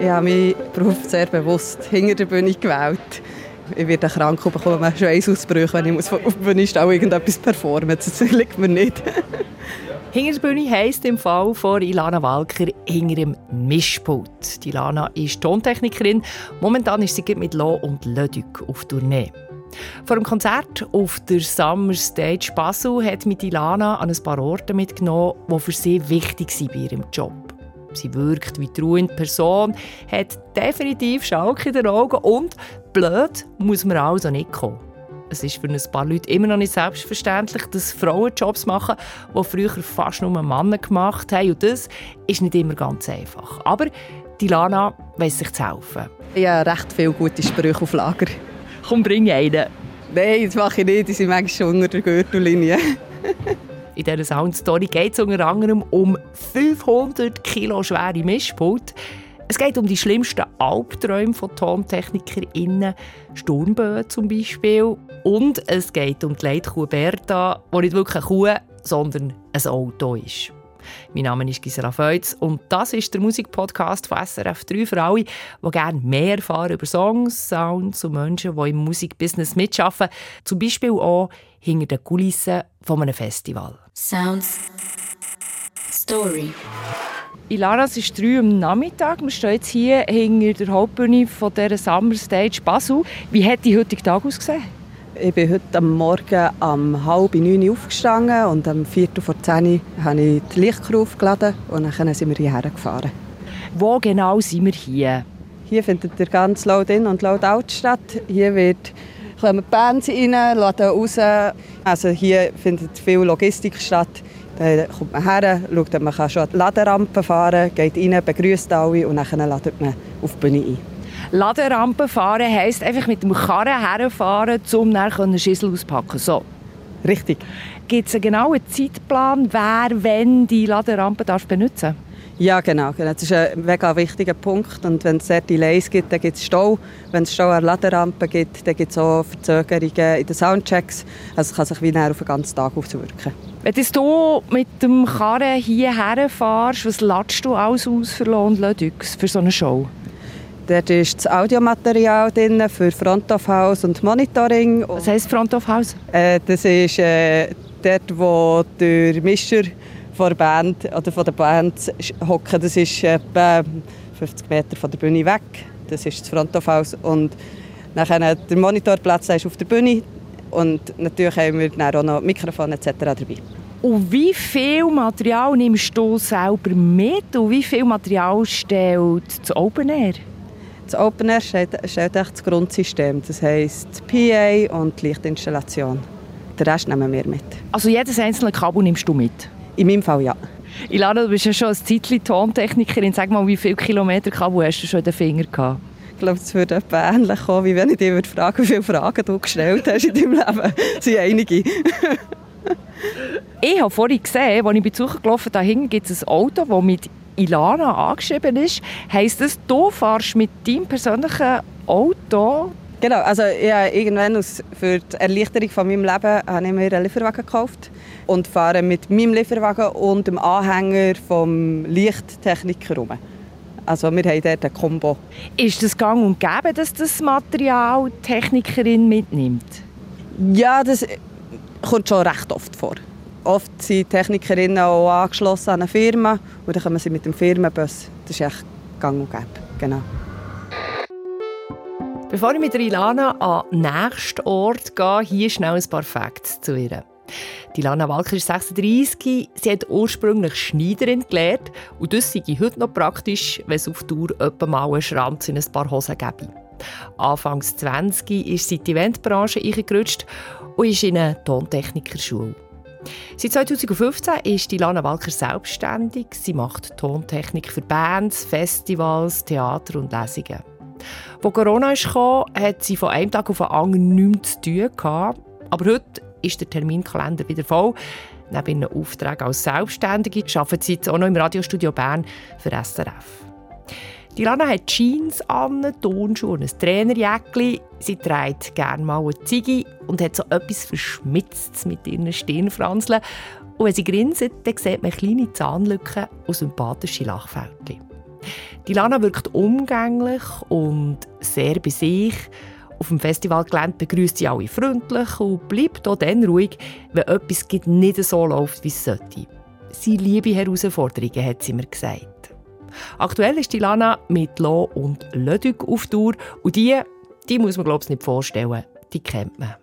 Ich habe meinen Beruf sehr bewusst hinter der Bühne gewählt. Ich werde krank und bekomme Schweißausbrüche, wenn ich auf der Bühne stehe und irgendetwas performen Das liegt mir nicht. Hinter der Bühne heisst im Fall von Ilana Walker hinter dem Mischpult. Die Ilana ist Tontechnikerin. Momentan ist sie mit Lo und Leduc auf Tournee. Vor dem Konzert auf der Summer Stage Basel hat mit Ilana an ein paar Orte mitgenommen, die für sie wichtig sind bei ihrem Job. Sie wirkt wie truende Person, hat definitiv Schalk in den Augen und blöd muss man also nicht kommen. Es ist für ein paar Leute immer noch nicht selbstverständlich, dass Frauen Jobs machen, die früher fast nur Männer gemacht haben. Und das ist nicht immer ganz einfach. Aber die Lana weiss sich zu helfen. Ich habe recht viele gute Sprüche auf Lager. Komm, bring einen. Nein, das mache ich nicht. Die sind manchmal schon unter der Gürtellinie. In dieser Soundstory geht es unter anderem um 500 Kilo schwere Mischpult. Es geht um die schlimmsten Albträume von TontechnikerInnen, Sturmböen zum Beispiel. Und es geht um die Leitkuh Bertha, die nicht wirklich eine Kuh, sondern ein Auto ist. Mein Name ist Gisela Feutz und das ist der Musikpodcast von SRF 3 für alle, die gerne mehr erfahren über Songs, Sounds und Menschen, die im Musikbusiness mitarbeiten. Zum Beispiel auch hinter den Kulissen von einem Festival. Sounds Story. Ilara, es ist drei am Nachmittag. Wir stehen jetzt hier hinter der Hauptbühne von dieser Summer Stage Basel. Wie hat die heutige Tag ausgesehen? Ich bin heute am Morgen um halb neun aufgestanden und am viertel vor zehn habe ich die Lichtcrew aufgeladen und dann sind wir hierher gefahren. Wo genau sind wir hier? Hier findet der ganz Loud In und Loud Out statt. Hier wird kommen die Bands rein, laden raus. Also hier findet viel Logistik statt. Da kommt man her, schaut, man kann schon die Laderampe fahren, geht rein, begrüßt alle und dann ladet man auf die Bühne ein. Laderampe fahren heisst einfach mit dem Karren herfahren, um dann Schüssel auspacken so. Richtig. Gibt es einen genauen Zeitplan, wer wenn die Laderampe darf benutzen ja, genau, genau. Das ist ein mega wichtiger Punkt. Und wenn es sehr Delays gibt, dann gibt es Stau. Wenn es Stau an der Laderampe gibt, dann gibt es auch Verzögerungen in den Soundchecks. Also es kann sich wie auf den ganzen Tag auswirken. Wenn du mit dem Karren hierher fährst, was ladest du alles aus für Lohn für so eine Show? Dort ist das Audiomaterial drin für Front of House und Monitoring. Was heisst Front of House? Äh, das ist äh, dort, wo der Mischer von der Band oder von der Band hocken. Das ist etwa 50 Meter von der Bühne weg. Das ist das Front of House. Und nachher der Monitorplatz ist auf der Bühne. Und natürlich haben wir dann auch noch Mikrofone etc. dabei. Und wie viel Material nimmst du selber mit und wie viel Material stellt das Open Air? Das Open Air stellt, stellt das Grundsystem, das heisst PA und die Lichtinstallation. Den Rest nehmen wir mit. Also jedes einzelne Kabel nimmst du mit? In meinem Fall ja. Ilana, du bist ja schon ein Zeitchen Tontechnikerin. Sag mal, wie viele Kilometer Kabel hast du schon in den Fingern gehabt? Ich glaube, es würde etwa ähnlich kommen, wie wenn ich dich frage, wie viele Fragen du gestellt hast in deinem Leben. Das sind einige. Ich habe vorhin gesehen, als ich bei Besucher gelaufen da hinten gibt es ein Auto, das mit Ilana angeschrieben ist. Heisst das, du fährst mit deinem persönlichen Auto Genau, also ja, irgendwann aus, für die Erleichterung von meinem Leben habe ich mir einen Lieferwagen gekauft und fahre mit meinem Lieferwagen und dem Anhänger vom Lichttechniker rum. Also wir haben dort ein Kombo. Ist das gang und gäbe, dass das Material die Technikerin mitnimmt? Ja, das kommt schon recht oft vor. Oft sind Technikerinnen auch angeschlossen an eine Firma und dann kommen sie mit dem Firmenbus. Das ist echt gang und gäbe, genau. Bevor ich mit Ilana an den nächsten Ort gehe, hier schnell ein paar Facts zu ihr. Die Lana Walker ist 36, sie hat ursprünglich Schneiderin gelernt und das sei heute noch praktisch, wenn es auf Tour etwa mal einen Schranz in ein paar Hosen gäbe. Anfangs 20 ist sie in die Eventbranche eingerutscht und ist in eine Tontechnikerschule. Seit 2015 ist die Lana Walker selbstständig. Sie macht Tontechnik für Bands, Festivals, Theater und Lesungen. Als Corona kam, hat sie von einem Tag auf den anderen nichts zu tun. Aber heute ist der Terminkalender wieder voll. Neben einem Auftrag als Selbstständige arbeitet sie auch noch im Radiostudio Bern für SRF. Die Lana hat Jeans an, Tonschuhe und ein Trainerjäckchen. Sie trägt gerne mal eine Ziege und hat so etwas Verschmitztes mit ihren Stirnfranseln. Und wenn sie grinsen, dann sieht man kleine Zahnlücken und sympathische Lachfältchen. Die Lana wirkt umgänglich und sehr bei sich. Auf dem Festivalgelände begrüßt sie alle freundlich und bleibt auch dann ruhig, wenn etwas nicht so läuft, wie es sollte. Sie liebe Herausforderungen, hat sie mir gesagt. Aktuell ist die Lana mit Lo und Lödug auf Tour. Und die, die muss man glaube ich nicht vorstellen, die kennt man.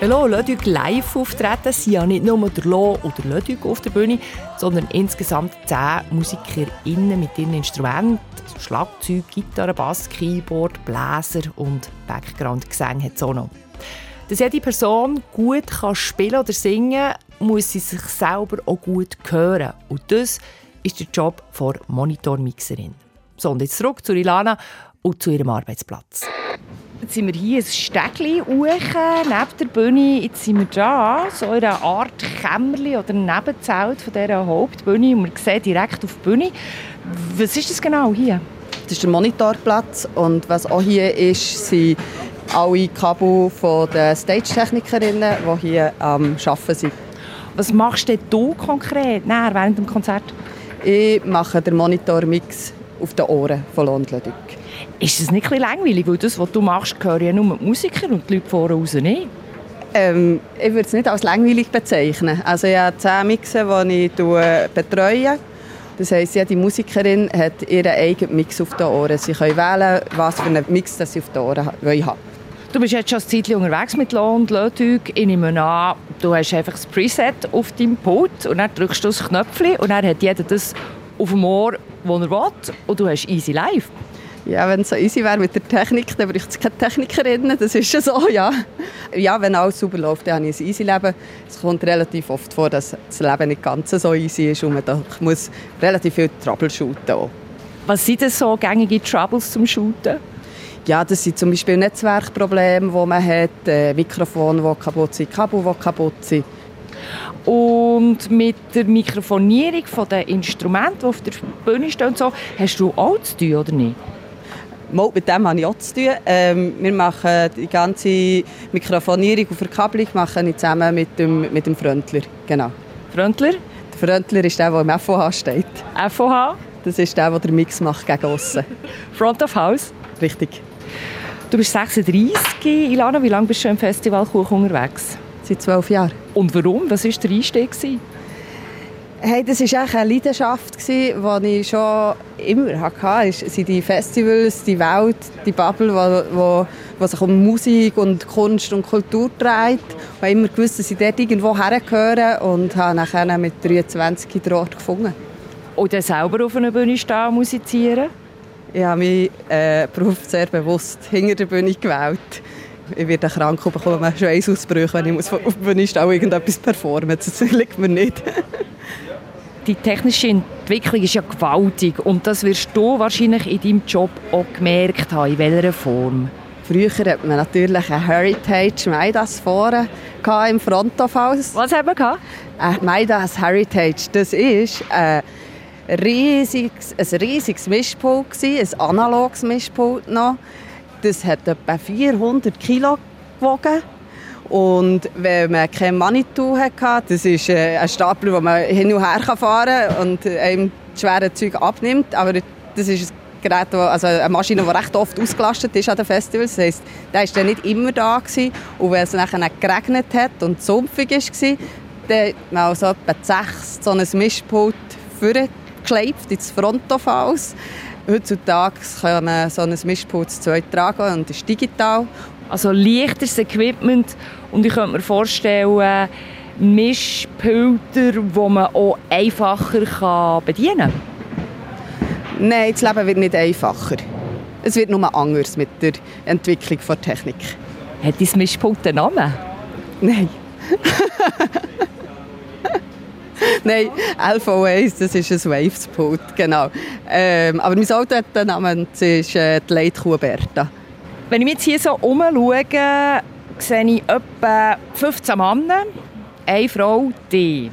Wenn Lo und Lödug live auftreten, sind ja nicht nur der Lo oder Lödug auf der Bühne, sondern insgesamt zehn MusikerInnen mit ihren Instrumenten, Schlagzeug, Gitarre, Bass, Keyboard, Bläser und Background-Gesang hat es auch noch. Dass jede Person gut kann spielen oder singen muss sie sich selber auch gut hören. Und das ist der Job der Monitormixerin. So, und jetzt zurück zu Ilana und zu ihrem Arbeitsplatz. Jetzt sind wir hier ein Stegli neben der Bühne. Jetzt sind wir da, so in einer Art Kämmerli oder Nebenzelt von dieser Hauptbühne. Und wir sehen direkt auf die Bühne. Was ist das genau hier? Das ist der Monitorplatz. Und was auch hier ist, sind alle Kabel der Stage-Technikerinnen, die hier am Arbeiten sind. Was machst du konkret während dem Konzert? Ich mache den Monitormix auf den Ohren von London. Ist das nicht ein langweilig? Weil das, was du machst, hören ja nur die Musiker und die Leute vorne raus nicht. Ähm, ich würde es nicht als langweilig bezeichnen. Also ich habe zehn Mixen, die ich betreue. Das heisst, jede Musikerin hat ihren eigenen Mix auf den Ohren. Sie können wählen, was für einen Mix sie auf den Ohren haben Du bist jetzt schon ein Zeit unterwegs mit Lohn und Lötug. Ich nehme an, du hast einfach das Preset auf deinem Pult und dann drückst du das Knöpfchen und dann hat jeder das auf dem Ohr, das er will und du hast easy live. Ja, wenn es so easy wäre mit der Technik, dann bräuchte es keine Technikerinnen, das ist schon so, ja. Ja, wenn alles super läuft, dann habe ich ein easy Leben. Es kommt relativ oft vor, dass das Leben nicht ganz so easy ist und man da muss relativ viel troubleshooten auch. Was sind denn so gängige Troubles zum Shooten? Ja, das sind zum Beispiel Netzwerkprobleme, die man hat, äh, Mikrofone, die kaputt sind, Kabel, die kaputt sind. Und mit der Mikrofonierung der Instrumente, die auf der Bühne stehen, so, hast du auch zu tun, oder nicht? Mal, mit dem habe ich auch zu tun. Ähm, wir machen die ganze Mikrofonierung und Verkabelung machen zusammen mit dem, mit dem Fröntler. Genau. Fröntler? Der Fröntler ist der, der im FOH steht. FOH? Das ist der, der den Mix macht gegen aussen. Front of House? Richtig. Du bist 36, Ilana. Wie lange bist du im Festival Kuch unterwegs? Seit zwölf Jahren. Und warum? Was war der Einstieg? Hey, das war eine Leidenschaft, die ich schon immer hatte. Es sind die Festivals, die Welt, die Bubble, wo, wo sich um Musik und Kunst und Kultur dreht. Ich habe immer gewusst, dass ich dort irgendwo hergehöre und habe nachher mit 23 den Ort gefunden. Und dann selber auf einer Bühne stehen musizieren? Ich habe meinen äh, Beruf sehr bewusst hinter der Bühne gewählt. Ich werde krank und bekomme Schweißausbrüche, wenn ich auf der Bühne stehe und irgendetwas performen Das liegt mir nicht. die technische Entwicklung ist ja gewaltig und das wirst du wahrscheinlich in deinem Job auch gemerkt haben. In welcher Form? Früher hat man natürlich ein Heritage Maidas vorne im Front of House. Was haben wir gehabt? Ein Maidas Heritage. Das ist ein riesiges, ein riesiges Mischpult, ein analoges Mischpult noch. Das hat etwa 400 Kilo gewogen. Und wenn man kein Manitou hatte, das ist äh, ein Stapler, wo man hin und her fahren kann und einem schwere Zeug abnimmt. Aber das ist ein Gerät, also eine Maschine, die recht oft ausgelastet ist an den Festivals. Das heisst, der war nicht immer da. Gewesen. Und wenn es nachher geregnet hat und sumpfig war, dann hat man also etwa sechs so ein Mischpult vorgeklebt ins Frontofaus. Heutzutage kann man so ein Mischpult zu zweit tragen und ist digital. Also leichteres Equipment und ich könnte mir vorstellen, Mischpulter, die man auch einfacher bedienen kann. Nein, das Leben wird nicht einfacher. Es wird nur anders mit der Entwicklung der Technik. Hat dein Mischpult einen Namen? Nein. Nein, LV1, das ist ein Waves-Pult, genau. Ähm, aber mein Auto hat den Namen, das ist äh, die Leitkuh Berta. Wenn ich mich jetzt hier so umschaue, sehe ich etwa 15 Männer, eine Frau, die.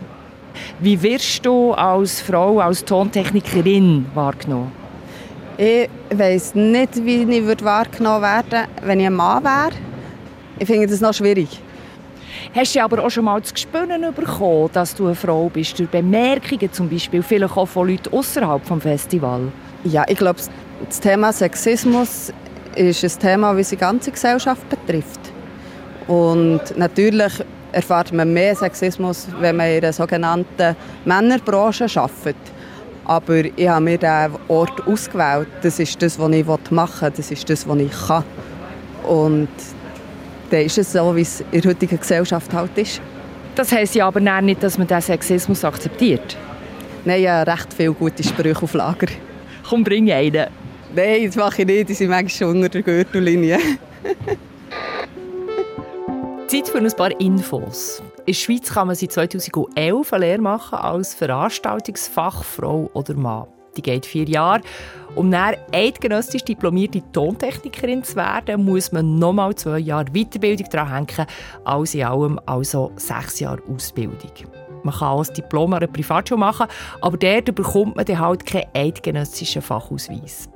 Wie wirst du als Frau, als Tontechnikerin wahrgenommen? Ich weiss nicht, wie ich wahrgenommen werden wenn ich ein Mann wäre. Ich finde das noch schwierig. Hast du aber auch schon mal zu spüren bekommen, dass du eine Frau bist, durch Bemerkungen zum Beispiel, vielleicht auch von Leuten außerhalb des Festivals? Ja, ich glaube, das Thema Sexismus ist ein Thema, das die ganze Gesellschaft betrifft. Und natürlich erfährt man mehr Sexismus, wenn man in einer sogenannten Männerbranche arbeitet. Aber ich habe mir diesen Ort ausgewählt. Das ist das, was ich machen will. Das ist das, was ich kann. Und dann ist es so, wie es in der heutigen Gesellschaft halt ist. Das heisst ja aber nicht, dass man diesen Sexismus akzeptiert. Nein, habe recht viele gute Sprüche auf Lager. Komm, bring einen. Nein, das mache ich nicht. Die sind manchmal schon unter der Gürtellinie. Zeit für ein paar Infos. In der Schweiz kann man seit 2011 eine Lehre machen als Veranstaltungsfachfrau oder Mann. Die geht vier Jahre. Um dann eidgenössisch diplomierte Tontechnikerin zu werden, muss man nochmal zwei Jahre Weiterbildung dran hängen, als in allem also sechs Jahre Ausbildung. Man kann ein Diplom an einer Privatschule machen, aber dort bekommt man dann halt keinen eidgenössischen Fachausweis.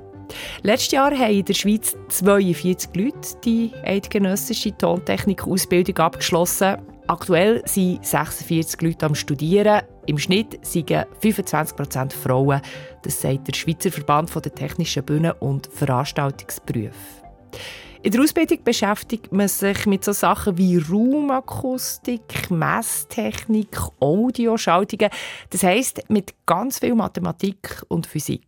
Letztes Jahr haben in der Schweiz 42 Leute die eidgenössische Tontechnik-Ausbildung abgeschlossen. Aktuell sind 46 Leute am Studieren. Im Schnitt sind 25% Frauen. Das sagt der Schweizer Verband der technischen Bühnen und Veranstaltungsberufe. In der Ausbildung beschäftigt man sich mit so Sachen wie Raumakustik, Messtechnik, Audioschaltungen. Das heißt mit ganz viel Mathematik und Physik.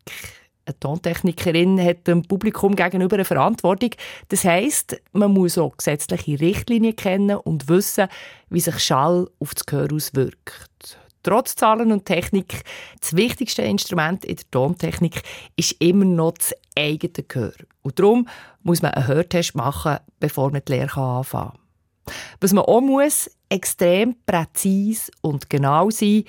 Eine Tontechnikerin hat dem Publikum gegenüber eine Verantwortung. Das heißt, man muss auch gesetzliche Richtlinien kennen und wissen, wie sich Schall auf das Gehör auswirkt. Trotz Zahlen und Technik, das wichtigste Instrument in der Tontechnik ist immer noch das eigene Gehör. Und darum muss man einen Hörtest machen, bevor man die Lehre anfangen kann. Was man auch muss, extrem präzise und genau sein,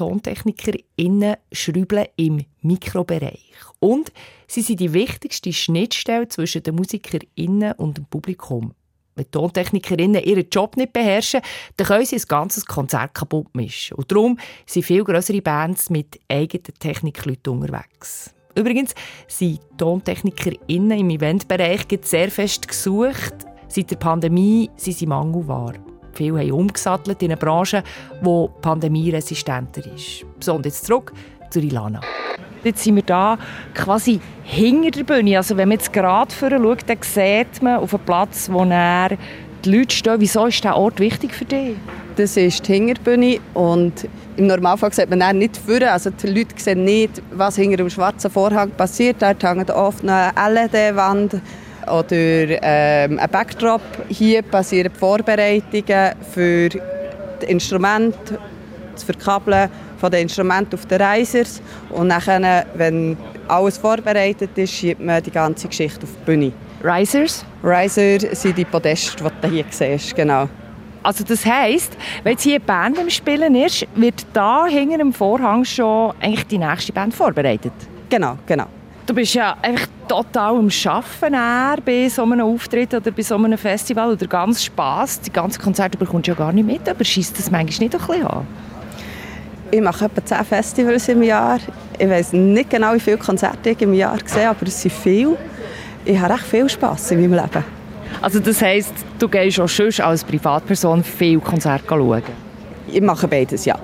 TontechnikerInnen schrübeln im Mikrobereich. Und sie sind die wichtigste Schnittstelle zwischen den MusikerInnen und dem Publikum. Wenn Tontechnikerinnen ihren Job nicht beherrschen, dann können sie ein ganzes Konzert kaputt mischen. Und darum sind viel größere Bands mit eigenen Technikleuten unterwegs. Übrigens sind TontechnikerInnen im Eventbereich sehr fest gesucht. Seit der Pandemie sind sie mangelbar. Viele haben umgesattelt in eine Branche, die pandemieresistenter ist. So, jetzt zurück zu Ilana. Jetzt sind wir da quasi hinter der Bühne. Also wenn man jetzt gerade vorne schaut, dann sieht man auf einem Platz, wo er die Leute stehen. Wieso ist dieser Ort wichtig für dich? Das ist die Hinterbühne und im Normalfall sieht man nicht vorne. Also die Leute sehen nicht, was hinter dem schwarzen Vorhang passiert. Dort hängt oft eine LED-Wand oder ähm, ein Backdrop. Hier passieren Vorbereitungen für das Instrument, das Verkabeln von den Instrumenten auf den Reisers und nachher, wenn alles vorbereitet ist, schiebt man die ganze Geschichte auf die Bühne. Risers? Riser sind die Podeste, die du hier siehst, genau. Also das heisst, wenn jetzt hier eine Band am Spielen ist, wird da hinter dem Vorhang schon eigentlich die nächste Band vorbereitet? Genau, genau. Du bist ja einfach total am Arbeiten bei so einem Auftritt oder bei so einem Festival oder ganz Spass. Die ganzen Konzerte bekommst du ja gar nicht mit, aber schießt das manchmal nicht ein bisschen an? Ich mache etwa 10 Festivals im Jahr. Ich weiß nicht genau, wie viele Konzerte ich im Jahr sehe, aber es sind viele. Ich habe recht viel Spass in meinem Leben. Also das heisst, du gehst auch schon als Privatperson viele Konzerte schauen? Ich mache beides, ja.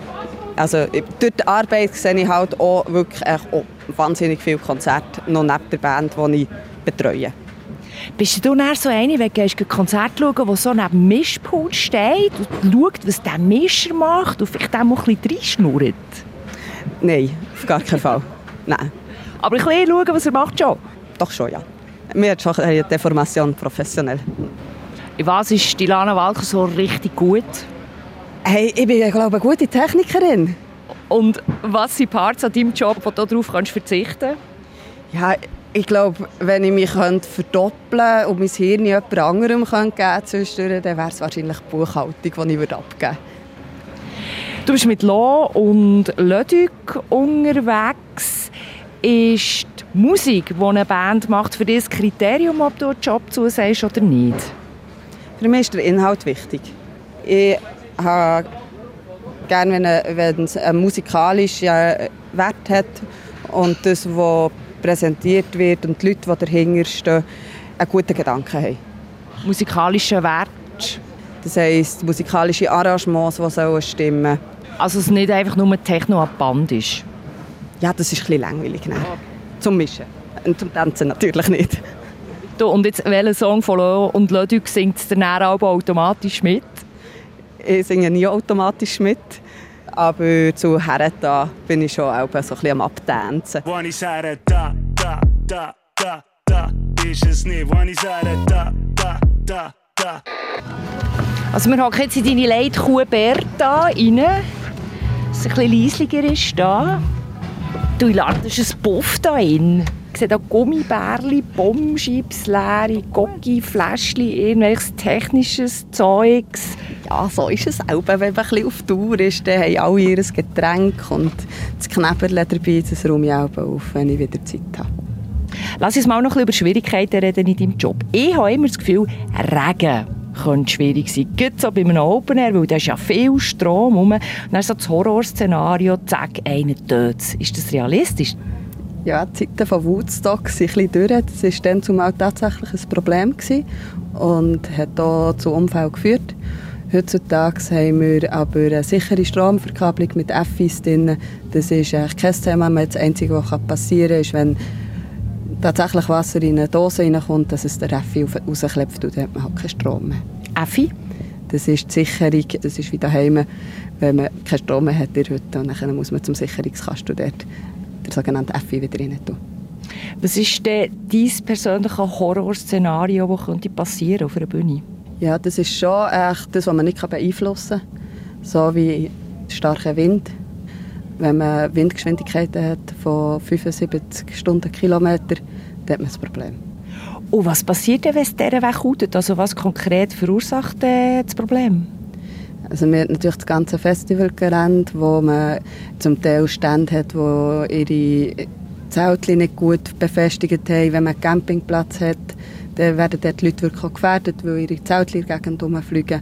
Also durch die Arbeit sehe ich halt auch wirklich auch wahnsinnig viele Konzerte noch neben der Band, die ich betreue. Bist du dann so eine, wenn du ein Konzert schauen, wo so neben dem Mischpult steht und schaut, was der Mischer macht und vielleicht auch mal ein bisschen reinschnurrt? Nein, auf gar keinen Fall. Nein. Aber ein bisschen schauen, was er macht schon? Doch schon, ja. Mir hat schon die Deformation professionell. In was ist die Lana Walker so richtig gut? Hey, ich bin, glaube eine gute Technikerin. Und was sind Parts an deinem Job, wo du darauf kannst verzichten Ja, ich glaube, wenn ich mich verdoppeln und mein Hirn jemand anderem geben könnte, dann wäre es wahrscheinlich die Buchhaltung, die ich abgeben würde. Du bist mit Lo und Lödük unterwegs. Ist die Musik, die eine Band macht, für dich das Kriterium, ob du einen Job zusagst oder nicht? Für mich ist der Inhalt wichtig. Ich habe gerne, wenn, wenn es einen musikalischen Wert hat und das, was präsentiert wird und die Leute, die dahinter stehen, einen guten Gedanken haben. Musikalischen Wert? Das heisst, musikalische Arrangements, die sollen stimmen Also es nicht einfach nur Techno ab Band ist? Ja, das ist ein bisschen langweilig. Ne? Zum Mischen. Und zum Tanzen natürlich nicht. Du, und jetzt, welchen Song von Lo und Ludwig singt der Nähralb automatisch mit? Ich singe nie automatisch mit. Aber zu Hereta bin ich schon auch so ein bisschen am Abtanzen. Wenn ich sage, da, da, da, da, da, ist es nicht. Wenn ich sage, da, da, da, da. Also wir hocken jetzt in deine Leitkuh Berta rein. Es ist ein bisschen leislicher ist da. Du, ist ein Puff da drin. Sehe hier Gummibärli, Bombschips, leere Goggi, Fläschchen, irgendwelches technisches Zeugs. Ja, so ist es auch. Wenn man ein bisschen auf Tour ist, dann haben alle ihr Getränk und das Knäberle dabei. Das räume ich auch auf, wenn ich wieder Zeit habe. Lass uns mal noch ein bisschen über Schwierigkeiten reden in deinem Job. Ich habe immer das Gefühl, Regen könnte schwierig sein. Gerade so bei einem Open Air, weil da ist ja viel Strom rum. Und dann ist so das Horrorszenario, zack, einer tot. Ist das realistisch? Ja, die Zeiten von Woodstock sind ein bisschen durch. Das war dann zumal tatsächlich ein Problem gewesen und hat auch zu Unfällen geführt. Heutzutage haben wir aber eine sichere Stromverkabelung mit FIs drin. Das ist eigentlich kein Thema mehr. Das Einzige, was passieren kann, ist, wenn tatsächlich Wasser in eine Dose reinkommt, dass es der FI rausklebt und dann hat man halt keinen Strom mehr. FI? Das ist die Sicherung. Das ist wie daheim, wenn man keinen Strom mehr hat in der Hütte. Und dann muss man zum Sicherungskasten dort der sogenannte FI wieder rein tun. Was ist denn dein persönliche Horrorszenario, das könnte passieren auf einer Bühne? Ja, das ist schon echt das, was man nicht beeinflussen kann. So wie starker Wind. Wenn man Windgeschwindigkeiten hat von 75 Stundenkilometer, dann hat man ein Problem. Und was passiert denn, wenn es dieser Weg kautet? Also was konkret verursacht äh, das Problem? Also wir haben natürlich das ganze Festivalgelände, wo man zum Teil Stände hat, wo ihre Zelte nicht gut befestigt haben. Wenn man einen Campingplatz hat, dann werden dort die Leute wirklich gefährdet, weil ihre Zelte in der Gegend rumfliegen.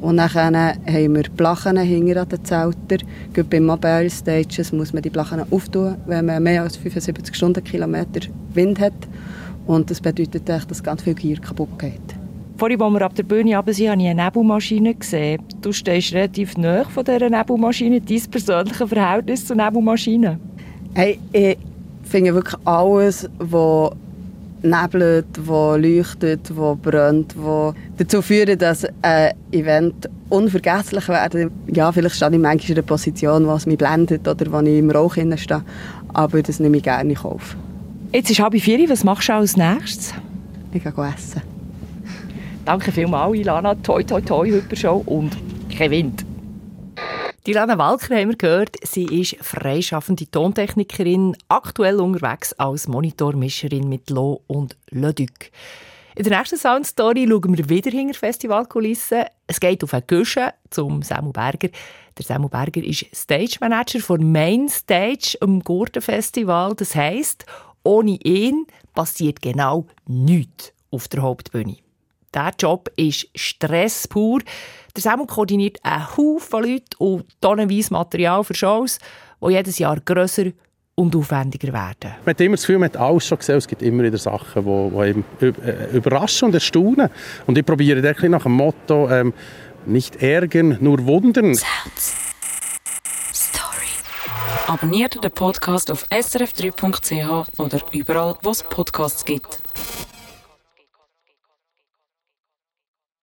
Und dann haben wir Blachen hinter an den Zeltern. Gerade bei Mobile Stages muss man die Blachen auftun, wenn man mehr als 75 Stundenkilometer Wind hat. Und das bedeutet, dass ganz viel Gier kaputt geht. Vorhin, als wir ab der Bühne runter sind, habe ich eine Nebelmaschine gesehen. Du stehst relativ nahe von dieser Nebelmaschine. Dein persönliches Verhältnis zur Nebelmaschine? Hey, ich finde wirklich alles, was nebelt, wo leuchtet, wo brennt, wo dazu führt, dass ein Event unvergesslich wird. Ja, vielleicht stehe ich manchmal in einer Position, wo es mich blendet oder wo ich im Rauch stehe, aber das nehme ich gerne in Kauf. Jetzt ist halb vier. Was machst du als nächstes? Ich gehe essen. Danke vielmals, Ilana. Toi, toi, toi, Hypershow und kein Wind. Die Ilana Walker haben wir gehört. Sie ist freischaffende Tontechnikerin, aktuell unterwegs als Monitormischerin mit Lo und Leduc. In der nächsten Soundstory schauen wir wieder hinter Festivalkulissen. Es geht auf eine Küche zum Samu Berger. Der Samu Berger ist Stage Manager von Main Stage am Gurtenfestival. Das heisst, ohne ihn passiert genau nichts auf der Hauptbühne. Dieser Job ist Stress pur. Der Samuel koordiniert einen Haufen Leute und tonnenweise Material für Shows, die jedes Jahr grösser und aufwendiger werden. Man hat immer das Gefühl, man hat alles schon gesehen. Es gibt immer wieder Sachen, die, die äh, überraschen und erstaunen. Und ich probiere wirklich nach dem Motto, ähm, nicht ärgern, nur wundern. Sounds. Story. Abonniert den Podcast auf srf3.ch oder überall, wo es Podcasts gibt.